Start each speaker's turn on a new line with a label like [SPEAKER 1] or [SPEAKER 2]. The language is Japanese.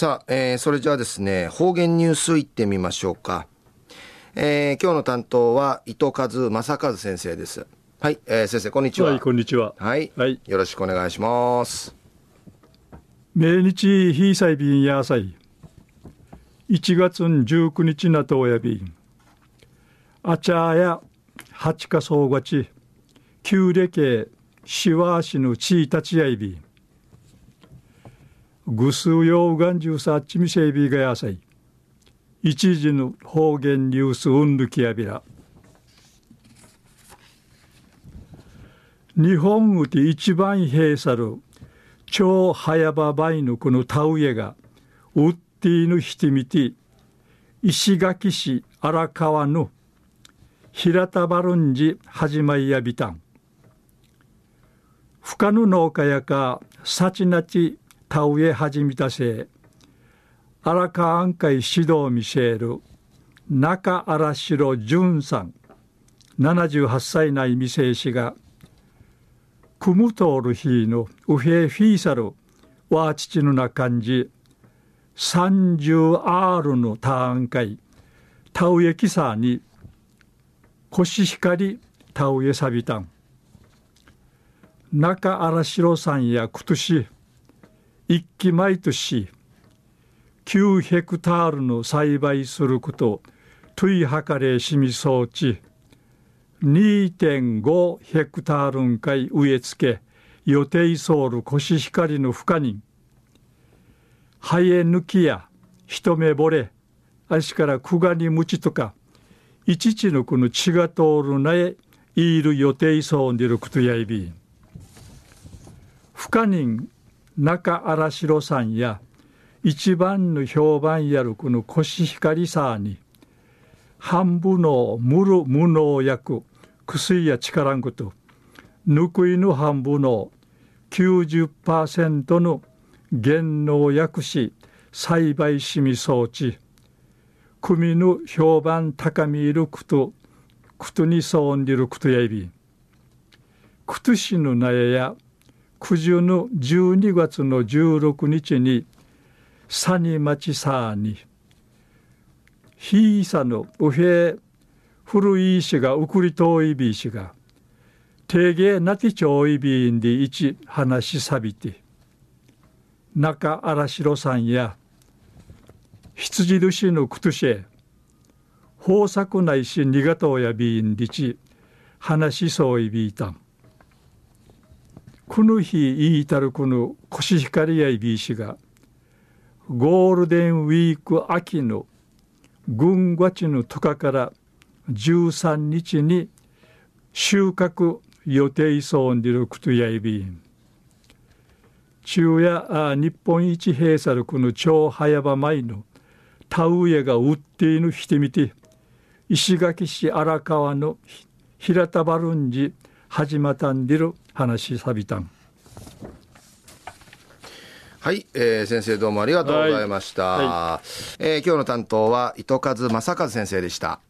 [SPEAKER 1] さあ、えー、それじゃあですね、方言ニュースいってみましょうか。えー、今日の担当は伊藤和正和先生です。はい、えー、先生こんにちは。
[SPEAKER 2] はい、こんにちは。
[SPEAKER 1] はい、はい、よろしくお願いします。
[SPEAKER 2] 明日非裁便やさい。1月19日なとおやびん。あちゃや八かそうがち。旧暦しわしのちいたちやいびん。ぐすうようがんじゅうさっちみせいびがやさい。一時の方言ニュースうんぬきやびら。日本うて一番閉さる超早場ばいのこの田植えがうっていぬひてみて石垣市荒川の平田バルンジ始まいやびたん。深の農家やかさちなち田植え始めたせ荒川案会指導見せる中荒城淳さん78歳内未成氏がクムトールヒーのウヘフィーサルワーチチのな感じ 30R のターン会田植えキサにコシヒカリ田植えサビタン中荒城さんやくとし一期毎年9ヘクタールの栽培することトイハカレシミ装置2.5ヘクタールンかい植え付け予定ソウルコシヒカリの深にハエ抜きや一目惚れ足からクガにムチとかいちちのこの血が通るなえいる予定そうにるくとやいび深人中荒城さんや一番の評判やるこのコシヒカリさに半分の無る無能薬薬や力んことぬくいの半分の90%の減農薬し栽培しみ装置組の評判高みいるくとくとにそんりるくとやいびくとしのなやや九十の12月の16日にサニマチサーにひいさのうへ古い石がうくり遠いびしが定芸なきちょいびんで一話しさびて中荒城さんや羊主のくとしえ豊作ないしにがとうやびんでち話しそういびいたん。この日言いたるこのコシヒカリやいびいしがゴールデンウィーク秋の軍月の10日から13日に収穫予定そうにるくとやいびん。昼夜日本一閉鎖るこの超早場前の田植えが売っていぬしてみて石垣市荒川の平田バルンジ始まったんでる話さびたん。
[SPEAKER 1] はい、えー、先生どうもありがとうございました。はいはい、えー、今日の担当は糸数正和先生でした。